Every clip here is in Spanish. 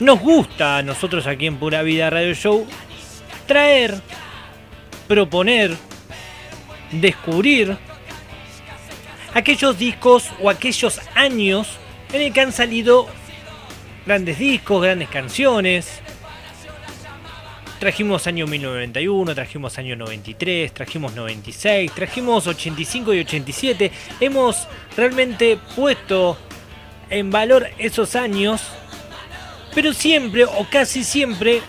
nos gusta a nosotros aquí en Pura Vida Radio Show traer, proponer, descubrir aquellos discos o aquellos años en el que han salido grandes discos, grandes canciones. Trajimos año 1991, trajimos año 93, trajimos 96, trajimos 85 y 87. Hemos realmente puesto en valor esos años, pero siempre o casi siempre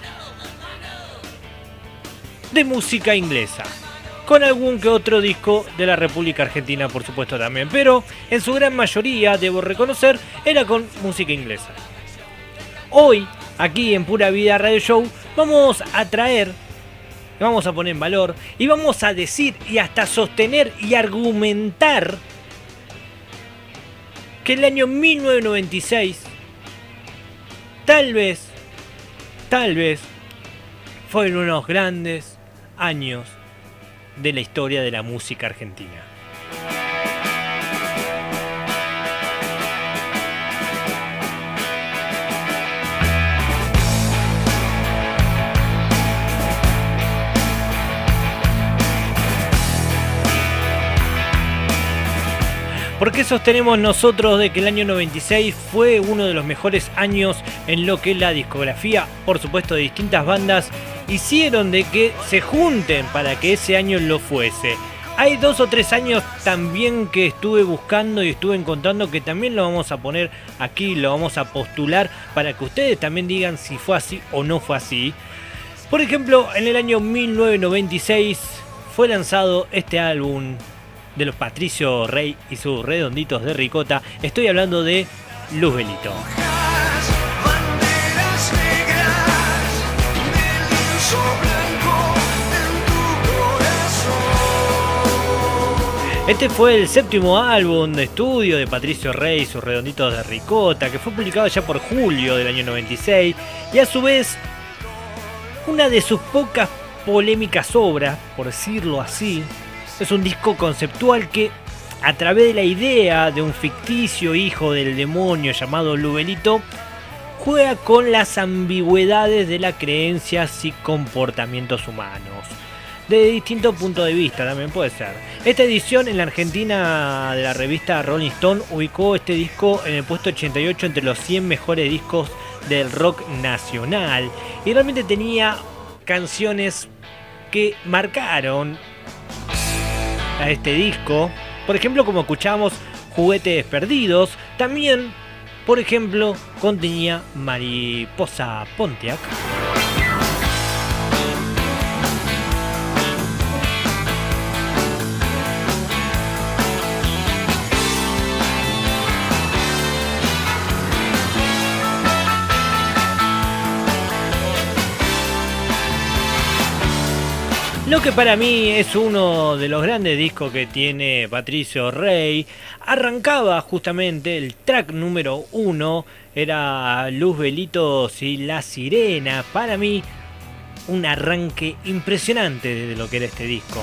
de música inglesa. Con algún que otro disco de la República Argentina, por supuesto también. Pero en su gran mayoría, debo reconocer, era con música inglesa. Hoy, aquí en Pura Vida Radio Show, vamos a traer, vamos a poner en valor y vamos a decir y hasta sostener y argumentar que el año 1996 tal vez, tal vez, fueron unos grandes años de la historia de la música argentina. ¿Por qué sostenemos nosotros de que el año 96 fue uno de los mejores años en lo que la discografía, por supuesto, de distintas bandas hicieron de que se junten para que ese año lo fuese. Hay dos o tres años también que estuve buscando y estuve encontrando que también lo vamos a poner aquí, lo vamos a postular para que ustedes también digan si fue así o no fue así. Por ejemplo, en el año 1996 fue lanzado este álbum de los Patricio Rey y sus redonditos de ricota. Estoy hablando de Luz Belito. Este fue el séptimo álbum de estudio de Patricio Rey y sus redonditos de ricota, que fue publicado ya por julio del año 96, y a su vez una de sus pocas polémicas obras, por decirlo así, es un disco conceptual que, a través de la idea de un ficticio hijo del demonio llamado Lubelito, juega con las ambigüedades de las creencias y comportamientos humanos de distintos puntos de vista también puede ser. Esta edición en la Argentina de la revista Rolling Stone ubicó este disco en el puesto 88 entre los 100 mejores discos del rock nacional y realmente tenía canciones que marcaron a este disco. Por ejemplo, como escuchamos Juguetes Perdidos, también, por ejemplo, contenía Mariposa Pontiac. Lo que para mí es uno de los grandes discos que tiene Patricio Rey. Arrancaba justamente el track número uno. Era Luz Velitos y La Sirena. Para mí, un arranque impresionante de lo que era este disco.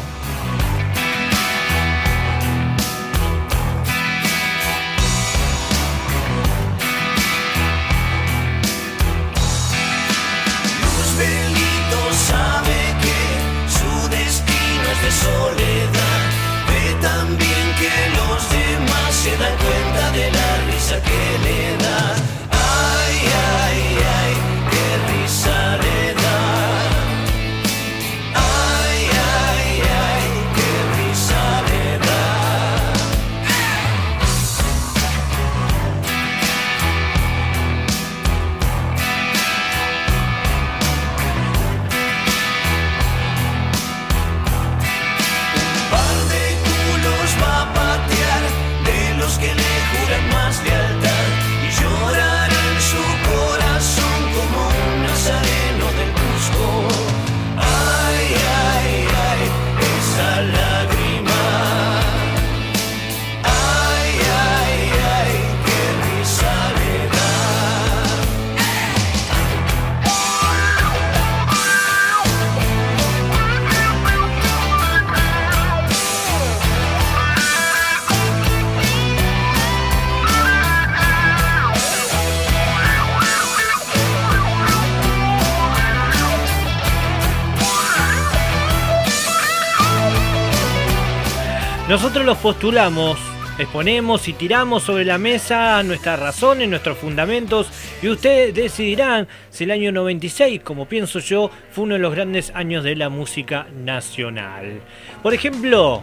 Nosotros los postulamos, exponemos y tiramos sobre la mesa nuestras razones, nuestros fundamentos y ustedes decidirán si el año 96, como pienso yo, fue uno de los grandes años de la música nacional. Por ejemplo,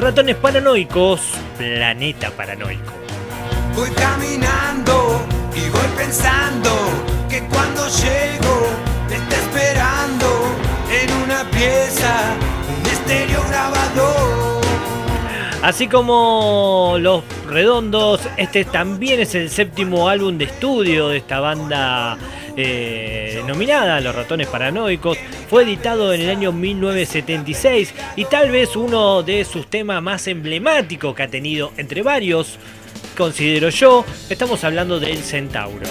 Ratones Paranoicos, Planeta Paranoico. Voy caminando y voy pensando que cuando llego grabador. Así como Los Redondos, este también es el séptimo álbum de estudio de esta banda eh, nominada Los Ratones Paranoicos. Fue editado en el año 1976 y tal vez uno de sus temas más emblemáticos que ha tenido entre varios, considero yo, estamos hablando del Centauro.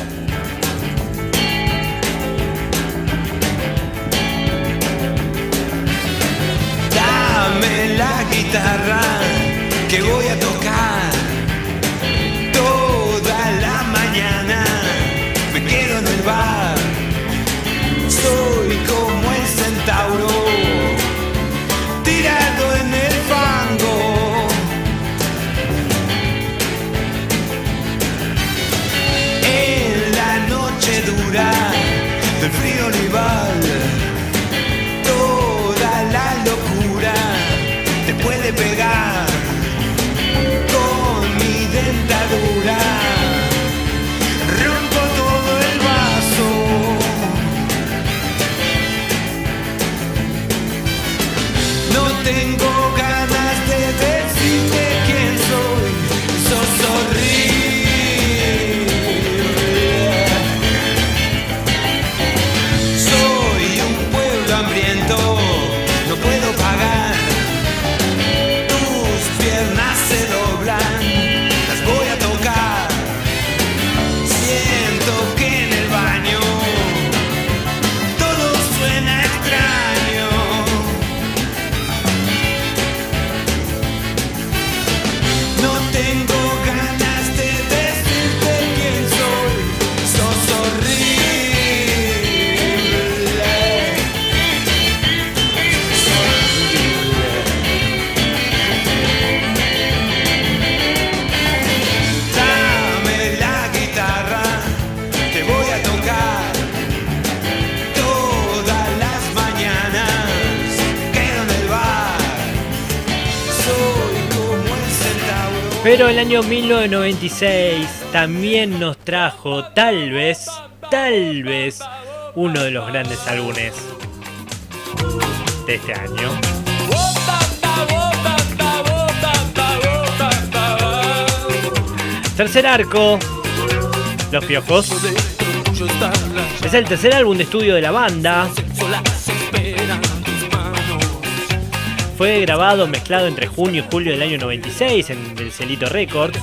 Pero el año 1996 también nos trajo, tal vez, tal vez, uno de los grandes álbumes de este año. Tercer arco, Los Piojos. Es el tercer álbum de estudio de la banda. Fue grabado, mezclado entre junio y julio del año 96 en el Records.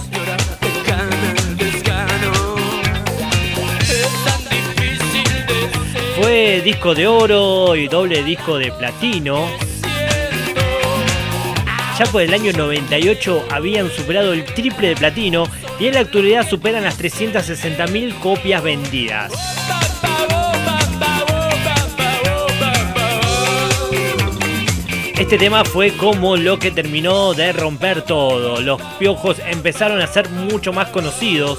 Fue disco de oro y doble disco de platino. Ya por el año 98 habían superado el triple de platino y en la actualidad superan las 360.000 copias vendidas. Este tema fue como lo que terminó de romper todo. Los piojos empezaron a ser mucho más conocidos.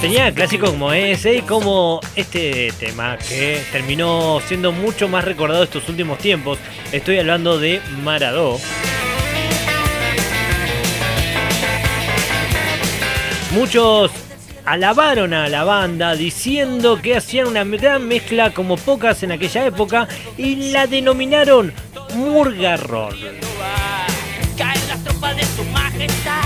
Tenía clásicos como ese y como este tema que terminó siendo mucho más recordado estos últimos tiempos. Estoy hablando de Maradó. Muchos alabaron a la banda diciendo que hacían una gran mezcla como pocas en aquella época y la denominaron Murga Roll. Caen las tropas de su majestad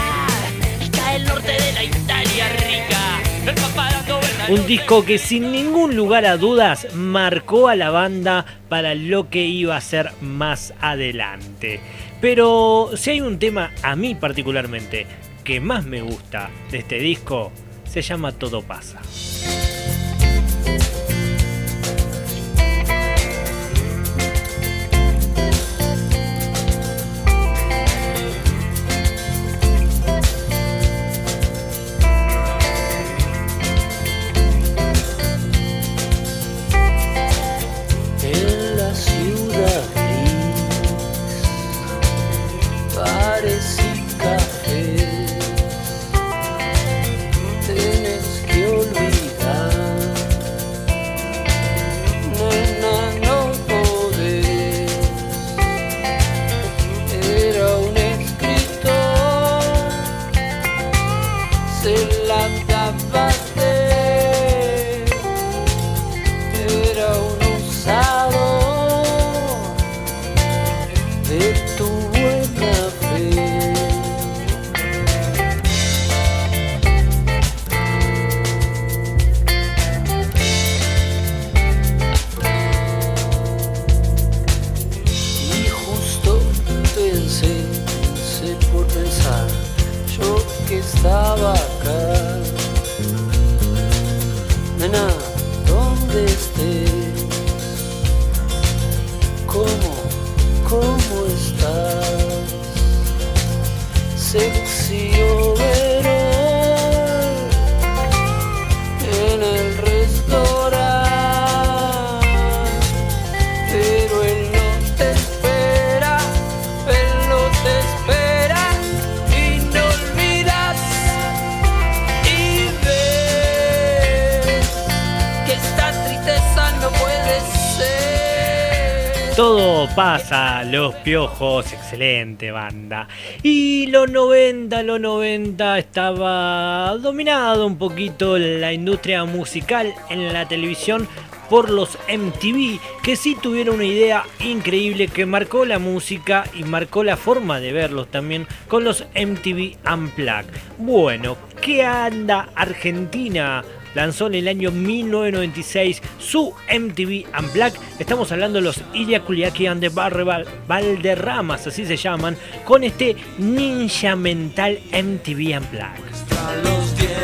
y cae el norte de la Italia rica. El papá dando vueltas Un disco que sin ningún lugar a dudas marcó a la banda para lo que iba a ser más adelante. Pero si hay un tema a mí particularmente que más me gusta de este disco, se llama Todo pasa. Todo pasa, los piojos, excelente banda. Y los 90, los 90 estaba dominado un poquito la industria musical en la televisión por los MTV, que sí tuvieron una idea increíble que marcó la música y marcó la forma de verlos también con los MTV Unplugged. Bueno, ¿qué anda Argentina? Lanzó en el año 1996 su MTV Unplugged. Estamos hablando de los Ilya Kuliaki and the Barre Val- Valderramas, así se llaman, con este Ninja Mental MTV Unplugged.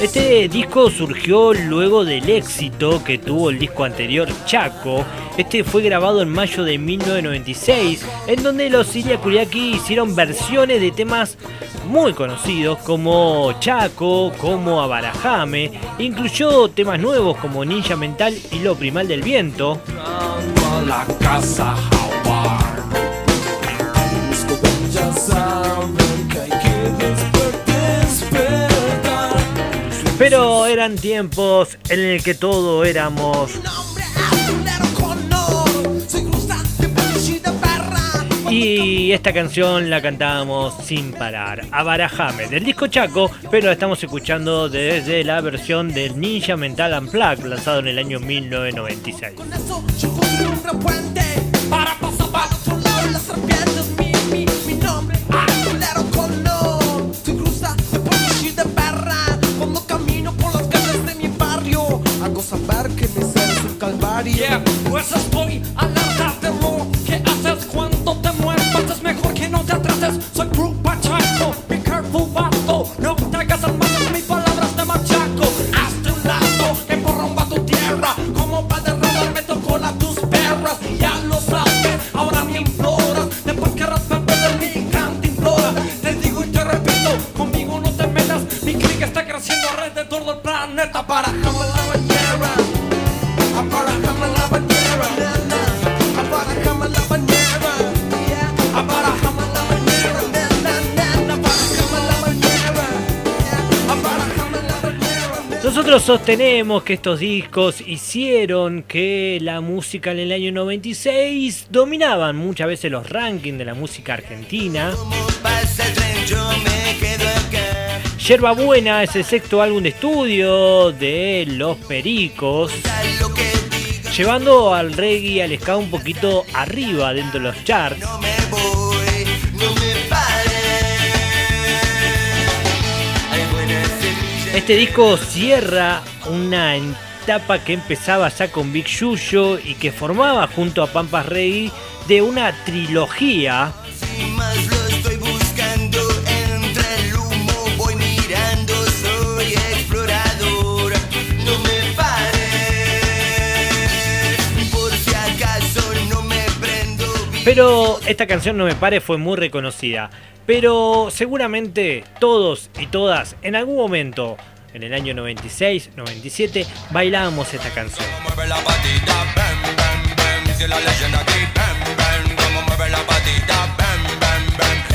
Este disco surgió luego del éxito que tuvo el disco anterior Chaco. Este fue grabado en mayo de 1996, en donde los Ilya Kuriaki hicieron versiones de temas muy conocidos como Chaco, como Abarajame, incluyó temas nuevos como Ninja Mental y Lo Primal del Viento. Pero eran tiempos en el que todo éramos Y esta canción la cantábamos sin parar. Abarajame, del disco Chaco, pero la estamos escuchando desde la versión del Ninja Mental Unplugged, lanzado en el año 1996. Sostenemos que estos discos hicieron que la música en el año 96 dominaban muchas veces los rankings de la música argentina. Yerba Buena es el sexto álbum de estudio de Los Pericos, llevando al reggae al ska un poquito arriba dentro de los charts. Este disco cierra una etapa que empezaba ya con Big Yuyo y que formaba junto a Pampas Reggae de una trilogía. Pero esta canción No me pare fue muy reconocida. Pero seguramente todos y todas en algún momento, en el año 96, 97, bailábamos esta canción.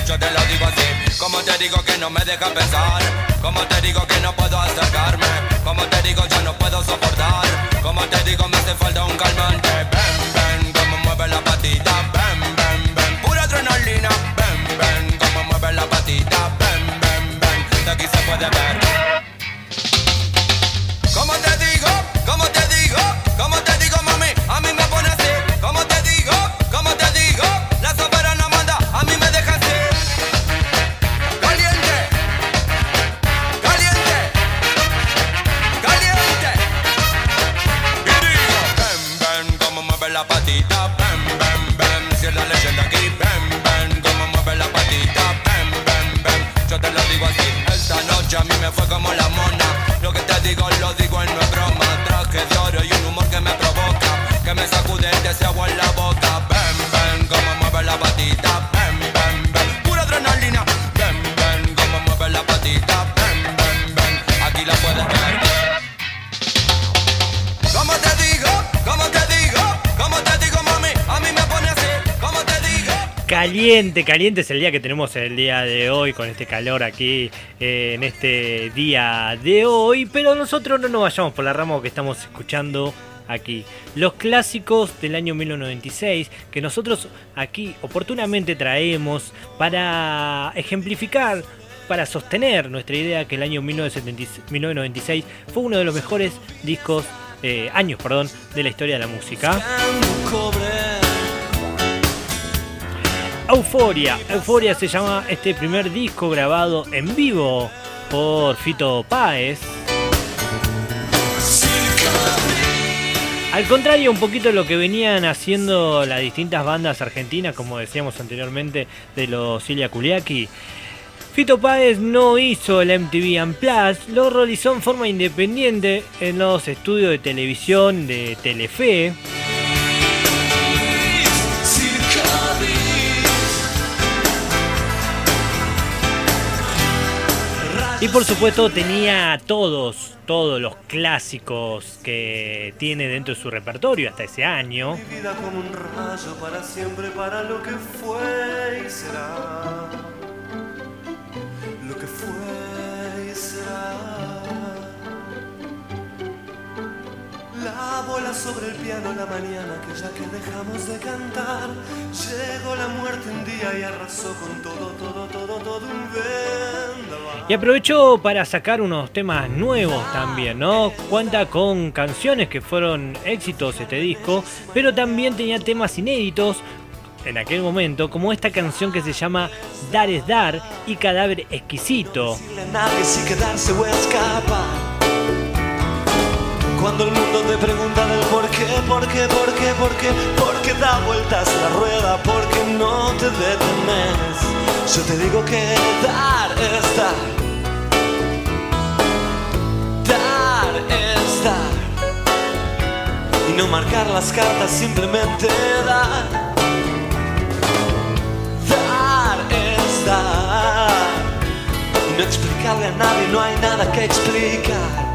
Yo te lo digo así, como te digo que no me deja pensar. Como te digo que no puedo acercarme. Como te digo yo no puedo soportar. Como te digo me hace falta un calmante. Bam, bam. Como mueve la patita, bam, bam, bam. Pura adrenalina, bam, for the bad Caliente, caliente es el día que tenemos el día de hoy con este calor aquí eh, en este día de hoy. Pero nosotros no nos vayamos por la rama que estamos escuchando aquí. Los clásicos del año 1996 que nosotros aquí oportunamente traemos para ejemplificar para sostener nuestra idea que el año 1970 1996 fue uno de los mejores discos, eh, años, perdón, de la historia de la música. Euforia. Euforia se llama este primer disco grabado en vivo por Fito Páez. Al contrario, un poquito lo que venían haciendo las distintas bandas argentinas, como decíamos anteriormente, de los Cilia Kuliaki. Fito Páez no hizo el MTV Unplugged, lo realizó en forma independiente en los estudios de televisión de Telefe. Y por supuesto tenía todos, todos los clásicos que tiene dentro de su repertorio hasta ese año. La bola sobre el piano la mañana que ya que dejamos de cantar. Llegó la muerte un día y arrasó con todo, todo, todo, todo un vendaval. Y aprovechó para sacar unos temas nuevos también, ¿no? Cuenta con canciones que fueron éxitos este disco, pero también tenía temas inéditos en aquel momento, como esta canción que se llama Dar es Dar y Cadáver Exquisito. Cuando el mundo te pregunta del por qué, por qué, por qué, por qué, por qué da vueltas la rueda, porque no te detenes. Yo te digo que dar es dar. Dar es dar. Y no marcar las cartas, simplemente dar. Dar es dar. Y no explicarle a nadie, no hay nada que explicar.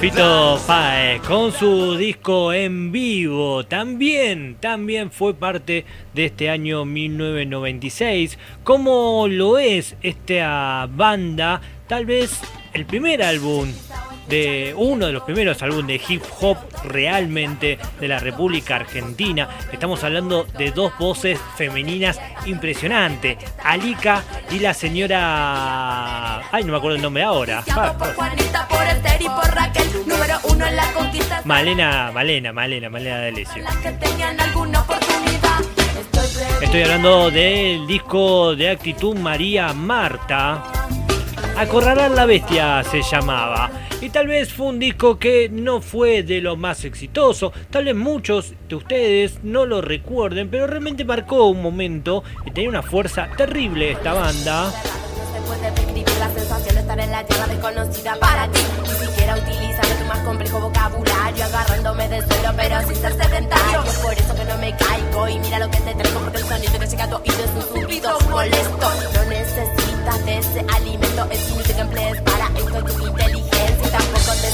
Fito Páez con su disco en vivo también, también fue parte de este año 1996. Como lo es esta banda, tal vez el primer álbum de uno de los primeros álbumes de hip hop realmente de la República Argentina. Estamos hablando de dos voces femeninas impresionantes, Alika y la señora, ay no me acuerdo el nombre ahora. Ah. Malena, Malena, Malena, Malena. Estoy pre- Estoy hablando del disco de actitud María Marta. Acorralar la bestia se llamaba. Y tal vez fue un disco que no fue de lo más exitoso. Tal vez muchos de ustedes no lo recuerden, pero realmente marcó un momento y tenía una fuerza terrible esta banda. En la tierra desconocida para ti. Ni siquiera utilizando tu más complejo vocabulario, agarrándome del suelo, pero sin ser sedentario. Es por eso que no me caigo y mira lo que te traigo, porque el sonido que llega a tu oído es un zumbido molesto. No necesitas de ese alimento, es inútil que emplees para esto tu inteligencia.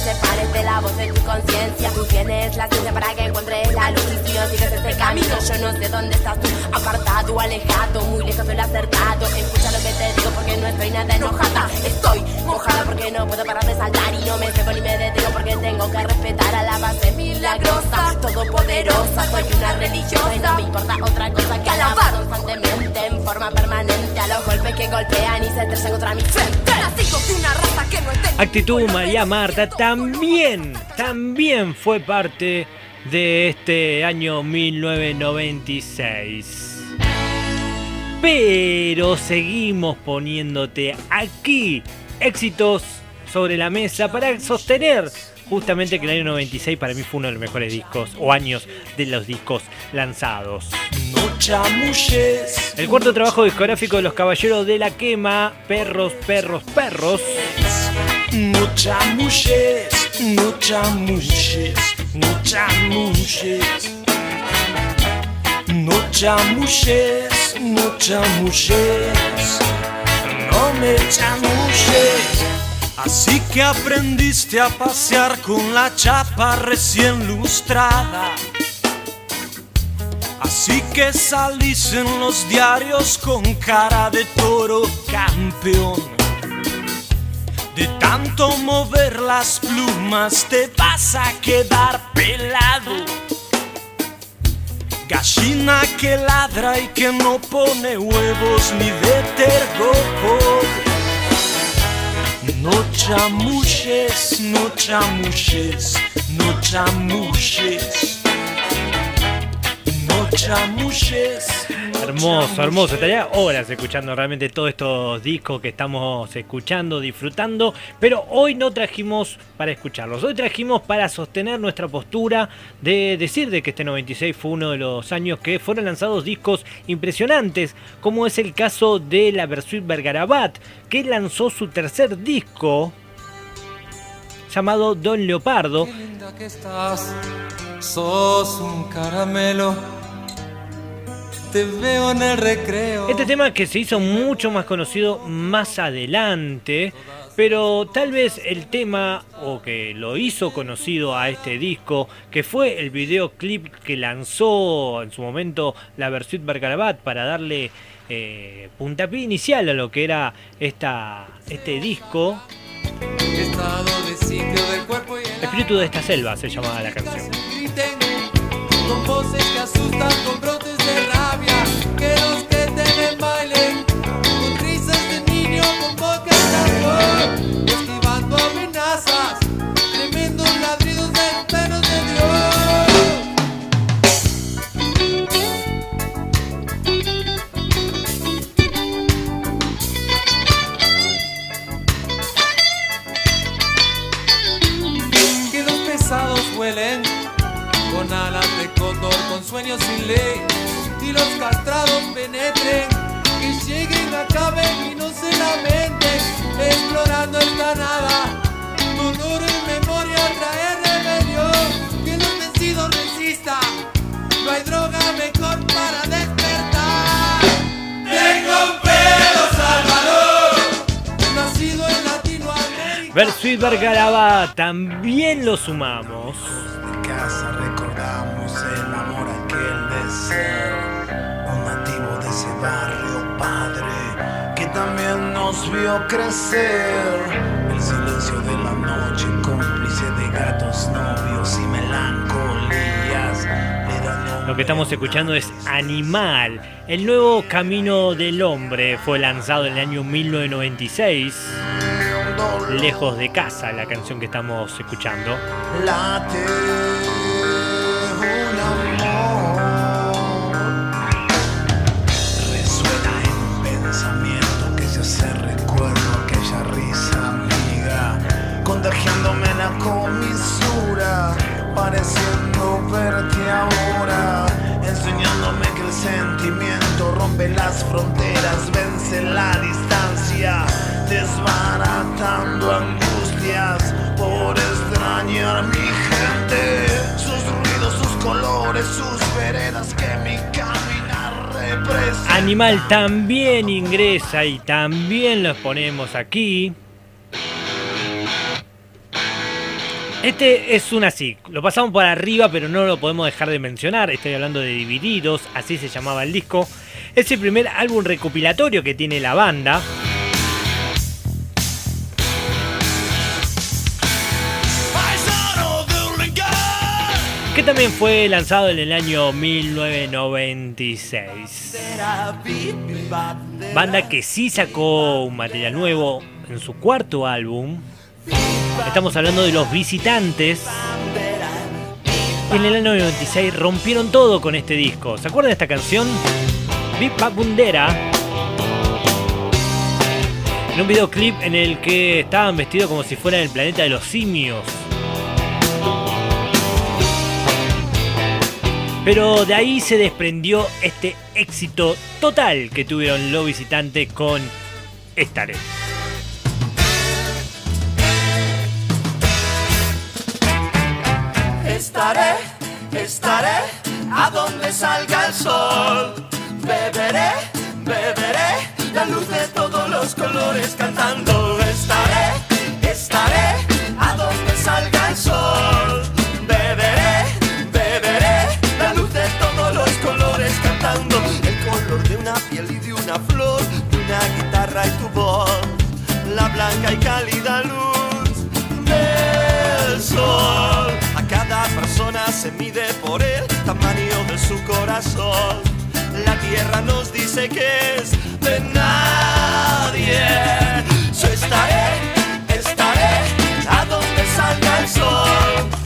Separes de la voz de tu conciencia. Tú tienes la ciencia para que encuentres la luz y si no sigues este camino, yo no sé dónde estás tú, apartado, alejado, muy lejos del acertado. Escucha lo que te digo porque no estoy nada enojada. Estoy mojada porque no puedo parar de saltar y no me seco ni me detengo porque tengo que respetar a la base milagrosa, todopoderosa. Soy una religiosa y no me importa otra cosa que alabar constantemente en forma permanente a los golpes que golpean y se estrellan contra mi frente. De una raza que no Actitud María Marta también, también fue parte de este año 1996. Pero seguimos poniéndote aquí éxitos sobre la mesa para sostener justamente que el año 96 para mí fue uno de los mejores discos o años de los discos lanzados. El cuarto trabajo discográfico de los Caballeros de la Quema, Perros, Perros, Perros, no chamuches, no chamuches, no chamuches. No chamuches, no chamuches, no me chamuches. Así que aprendiste a pasear con la chapa recién lustrada. Así que salís en los diarios con cara de toro campeón. Tanto mover las plumas te vas a quedar pelado. Gallina que ladra y que no pone huevos ni de tergopol. No chamuches, no chamuches, no chamuches. No chamuches. Hermoso, hermoso. Estaría horas escuchando realmente todos estos discos que estamos escuchando, disfrutando. Pero hoy no trajimos para escucharlos. Hoy trajimos para sostener nuestra postura de decir de que este 96 fue uno de los años que fueron lanzados discos impresionantes. Como es el caso de la Versuit Vergarabat, que lanzó su tercer disco llamado Don Leopardo. Qué linda que estás, sos un caramelo. Te veo en el recreo. Este tema que se hizo mucho más conocido más adelante, pero tal vez el tema o que lo hizo conocido a este disco, que fue el videoclip que lanzó en su momento la Versuit Bergarabat para darle eh, puntapié inicial a lo que era esta, este disco. El Espíritu de esta selva se llamaba la canción. con voces que asustan, con brotes vuelen con alas de cóndor, con sueños sin ley, explorando esta nada, dolor en memoria traer rebelión, que los vencidos resistan, no hay droga mejor para despertar. Tengo un pedo salvador, nacido en Latinoamérica. Versuit Bergarabat también lo sumamos. de casa recordamos el amor aquel de ser un nativo de ese barrio padre que también nos vio crecer el silencio de la noche cómplice de gatos novios y melancolías Lo que estamos escuchando es Animal. El nuevo camino del hombre fue lanzado en el año 1996. Lejos de casa, la canción que estamos escuchando. late también ingresa y también los ponemos aquí. Este es un así, lo pasamos por arriba pero no lo podemos dejar de mencionar, estoy hablando de Divididos, así se llamaba el disco. Es el primer álbum recopilatorio que tiene la banda. Que también fue lanzado en el año 1996. Banda que sí sacó un material nuevo en su cuarto álbum. Estamos hablando de Los Visitantes. En el año 96 rompieron todo con este disco. ¿Se acuerdan de esta canción? Big Babundera. En un videoclip en el que estaban vestidos como si fueran el planeta de los simios. Pero de ahí se desprendió este éxito total que tuvieron los visitantes con Estaré. Estaré, estaré a donde salga el sol. Beberé, beberé la luz de todos los colores cantando. Estaré, una flor, de una guitarra y tu voz. La blanca y cálida luz del sol. A cada persona se mide por el tamaño de su corazón. La tierra nos dice que es de nadie. Yo estaré, estaré a donde salga el sol.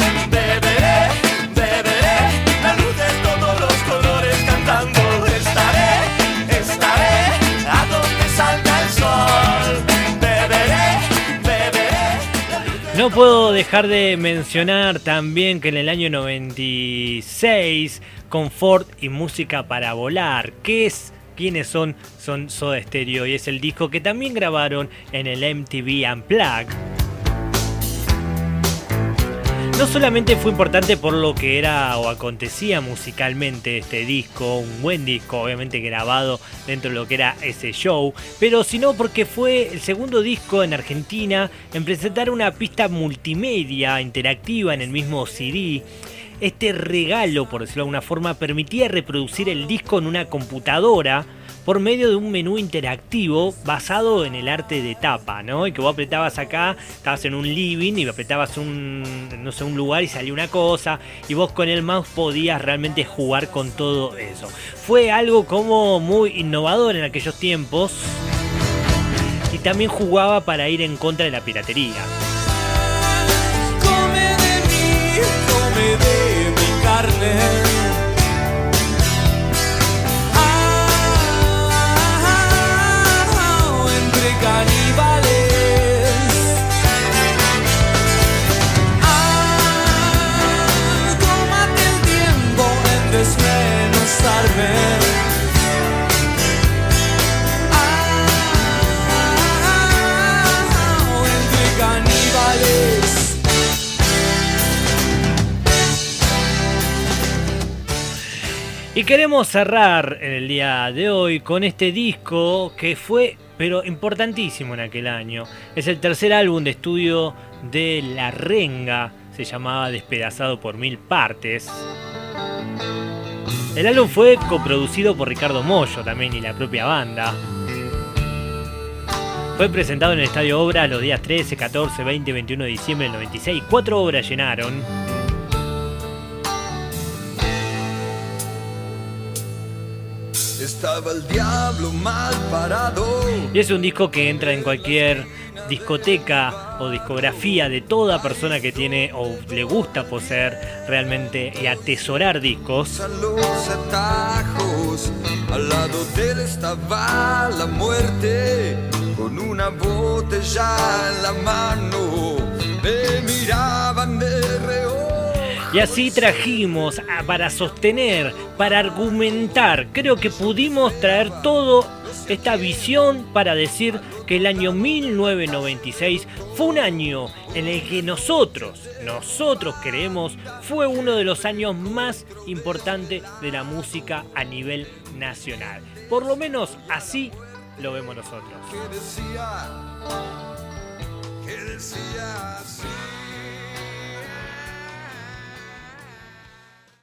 No puedo dejar de mencionar también que en el año 96, Confort y Música para Volar, que es quiénes son, son Soda Stereo y es el disco que también grabaron en el MTV Unplugged. No solamente fue importante por lo que era o acontecía musicalmente este disco, un buen disco, obviamente grabado dentro de lo que era ese show, pero sino porque fue el segundo disco en Argentina en presentar una pista multimedia interactiva en el mismo CD. Este regalo, por decirlo de alguna forma, permitía reproducir el disco en una computadora por medio de un menú interactivo basado en el arte de tapa, ¿no? Y que vos apretabas acá, estabas en un living y apretabas un, no sé, un lugar y salía una cosa, y vos con el mouse podías realmente jugar con todo eso. Fue algo como muy innovador en aquellos tiempos y también jugaba para ir en contra de la piratería. Come de mí, come de mi carne. Queremos cerrar en el día de hoy con este disco que fue, pero importantísimo en aquel año. Es el tercer álbum de estudio de La Renga, se llamaba Despedazado por Mil Partes. El álbum fue coproducido por Ricardo Mollo también y la propia banda. Fue presentado en el Estadio Obra los días 13, 14, 20 y 21 de diciembre del 96. Cuatro obras llenaron. Estaba el diablo mal parado. Y es un disco que entra en cualquier discoteca o discografía de toda persona que tiene o le gusta poseer realmente y atesorar discos. A los atajos, al lado de él estaba la muerte, con una botella en la mano, me miraban de reojo. Y así trajimos para sostener, para argumentar, creo que pudimos traer todo esta visión para decir que el año 1996 fue un año en el que nosotros, nosotros creemos, fue uno de los años más importantes de la música a nivel nacional. Por lo menos así lo vemos nosotros. decía, decía.